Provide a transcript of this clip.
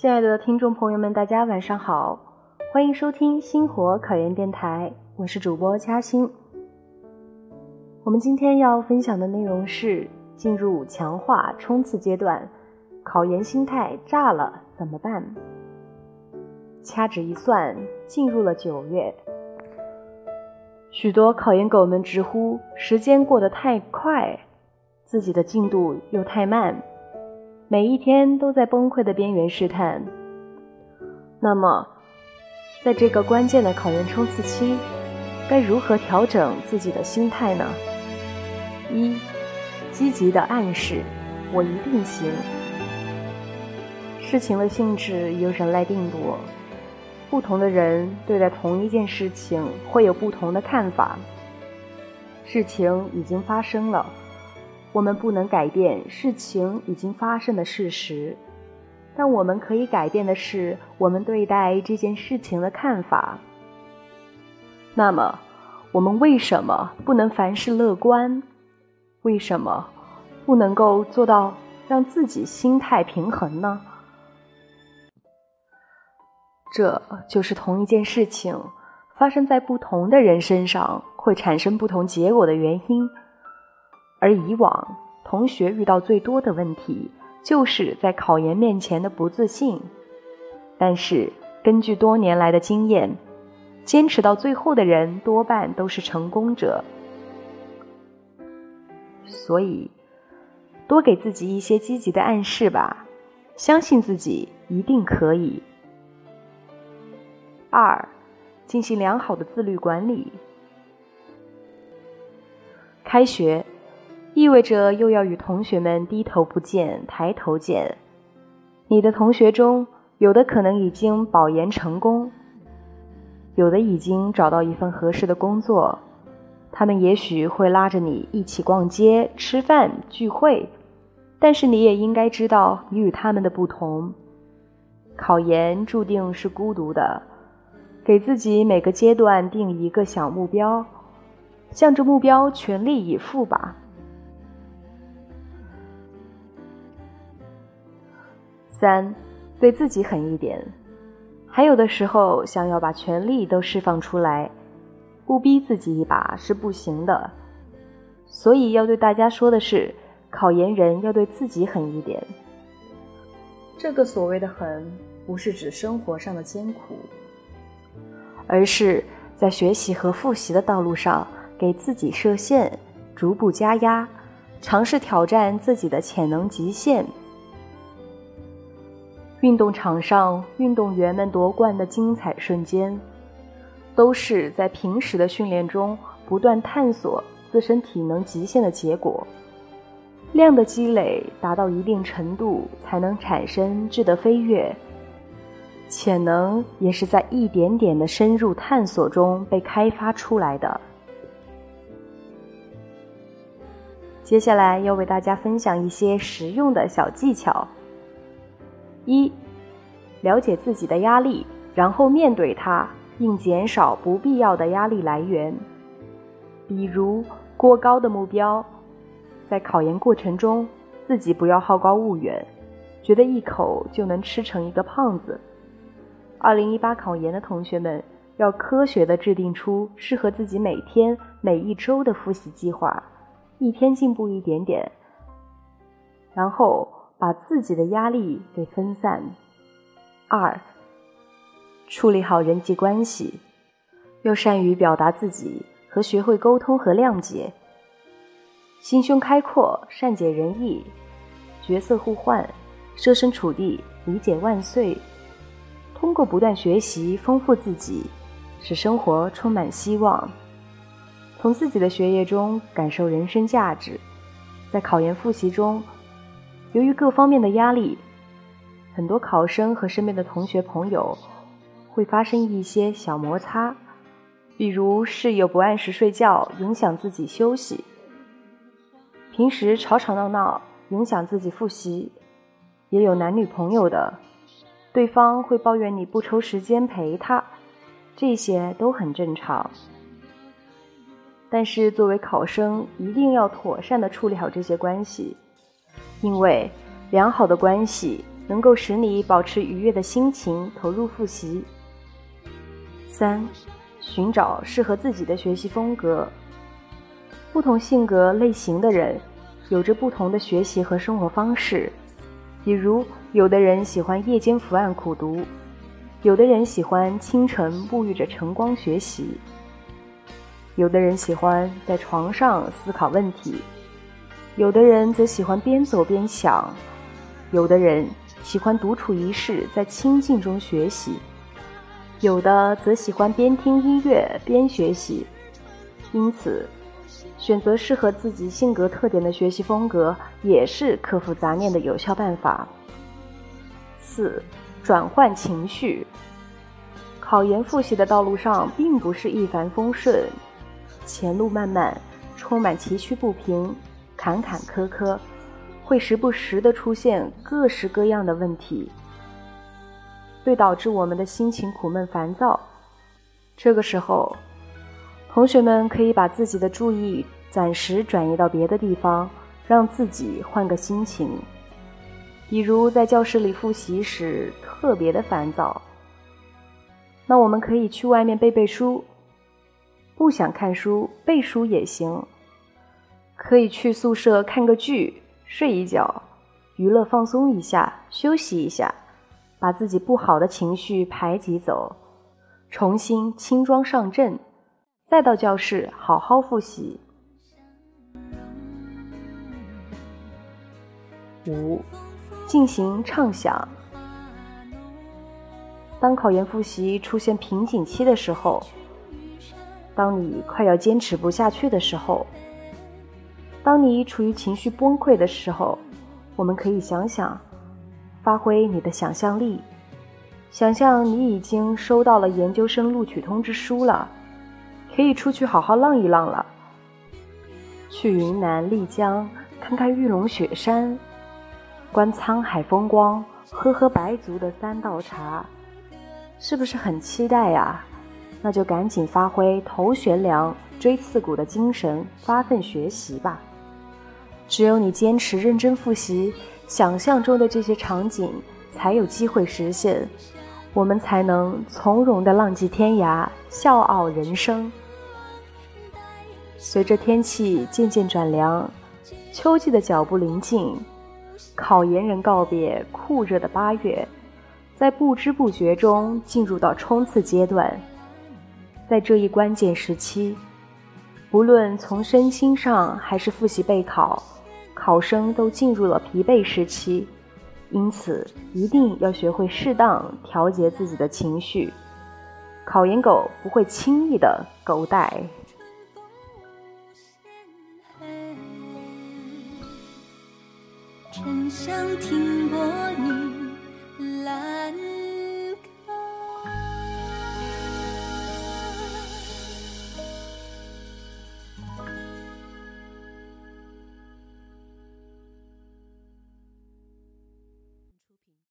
亲爱的听众朋友们，大家晚上好，欢迎收听星火考研电台，我是主播嘉欣。我们今天要分享的内容是进入强化冲刺阶段，考研心态炸了怎么办？掐指一算，进入了九月，许多考研狗们直呼时间过得太快，自己的进度又太慢。每一天都在崩溃的边缘试探。那么，在这个关键的考研冲刺期，该如何调整自己的心态呢？一、积极的暗示：“我一定行。”事情的性质由人来定夺，不同的人对待同一件事情会有不同的看法。事情已经发生了。我们不能改变事情已经发生的事实，但我们可以改变的是我们对待这件事情的看法。那么，我们为什么不能凡事乐观？为什么不能够做到让自己心态平衡呢？这就是同一件事情发生在不同的人身上会产生不同结果的原因。而以往同学遇到最多的问题，就是在考研面前的不自信。但是根据多年来的经验，坚持到最后的人多半都是成功者。所以，多给自己一些积极的暗示吧，相信自己一定可以。二，进行良好的自律管理。开学。意味着又要与同学们低头不见抬头见。你的同学中，有的可能已经保研成功，有的已经找到一份合适的工作，他们也许会拉着你一起逛街、吃饭、聚会，但是你也应该知道，你与他们的不同。考研注定是孤独的，给自己每个阶段定一个小目标，向着目标全力以赴吧。三，对自己狠一点，还有的时候想要把全力都释放出来，不逼自己一把是不行的。所以要对大家说的是，考研人要对自己狠一点。这个所谓的狠，不是指生活上的艰苦，而是在学习和复习的道路上给自己设限，逐步加压，尝试挑战自己的潜能极限。运动场上，运动员们夺冠的精彩瞬间，都是在平时的训练中不断探索自身体能极限的结果。量的积累达到一定程度，才能产生质的飞跃。潜能也是在一点点的深入探索中被开发出来的。接下来要为大家分享一些实用的小技巧。一，了解自己的压力，然后面对它，并减少不必要的压力来源。比如过高的目标，在考研过程中，自己不要好高骛远，觉得一口就能吃成一个胖子。二零一八考研的同学们，要科学的制定出适合自己每天、每一周的复习计划，一天进步一点点，然后。把自己的压力给分散。二，处理好人际关系，要善于表达自己和学会沟通和谅解。心胸开阔，善解人意，角色互换，设身处地，理解万岁。通过不断学习，丰富自己，使生活充满希望。从自己的学业中感受人生价值，在考研复习中。由于各方面的压力，很多考生和身边的同学朋友会发生一些小摩擦，比如室友不按时睡觉影响自己休息，平时吵吵闹闹影响自己复习，也有男女朋友的，对方会抱怨你不抽时间陪他，这些都很正常。但是作为考生，一定要妥善的处理好这些关系。因为良好的关系能够使你保持愉悦的心情投入复习。三，寻找适合自己的学习风格。不同性格类型的人，有着不同的学习和生活方式。比如，有的人喜欢夜间伏案苦读，有的人喜欢清晨沐浴着晨光学习，有的人喜欢在床上思考问题，有的人则喜欢边走边想，有的人喜欢独处一室，在清静中学习，有的则喜欢边听音乐边学习。因此，选择适合自己性格特点的学习风格，也是克服杂念的有效办法。四、转换情绪。考研复习的道路上并不是一帆风顺，前路漫漫，充满崎岖不平、坎坎坷坷，会时不时的出现各式各样的问题，会导致我们的心情苦闷烦躁。这个时候，同学们可以把自己的注意暂时转移到别的地方，让自己换个心情。比如在教室里复习时特别的烦躁，那我们可以去外面背背书。不想看书，背书也行。可以去宿舍看个剧，睡一觉，娱乐放松一下，休息一下，把自己不好的情绪排挤走，重新轻装上阵。再到教室好好复习。五，进行畅想。当考研复习出现瓶颈期的时候，当你快要坚持不下去的时候，当你处于情绪崩溃的时候，我们可以想想，发挥你的想象力，想象你已经收到了研究生录取通知书了。可以出去好好浪一浪了，去云南丽江看看玉龙雪山，观沧海风光，喝喝白族的三道茶，是不是很期待呀？那就赶紧发挥头悬梁、锥刺股的精神，发奋学习吧。只有你坚持认真复习，想象中的这些场景才有机会实现，我们才能从容的浪迹天涯，笑傲人生。随着天气渐渐转凉，秋季的脚步临近，考研人告别酷热的八月，在不知不觉中进入到冲刺阶段。在这一关键时期，不论从身心上还是复习备考，考生都进入了疲惫时期。因此，一定要学会适当调节自己的情绪。考研狗不会轻易的狗带。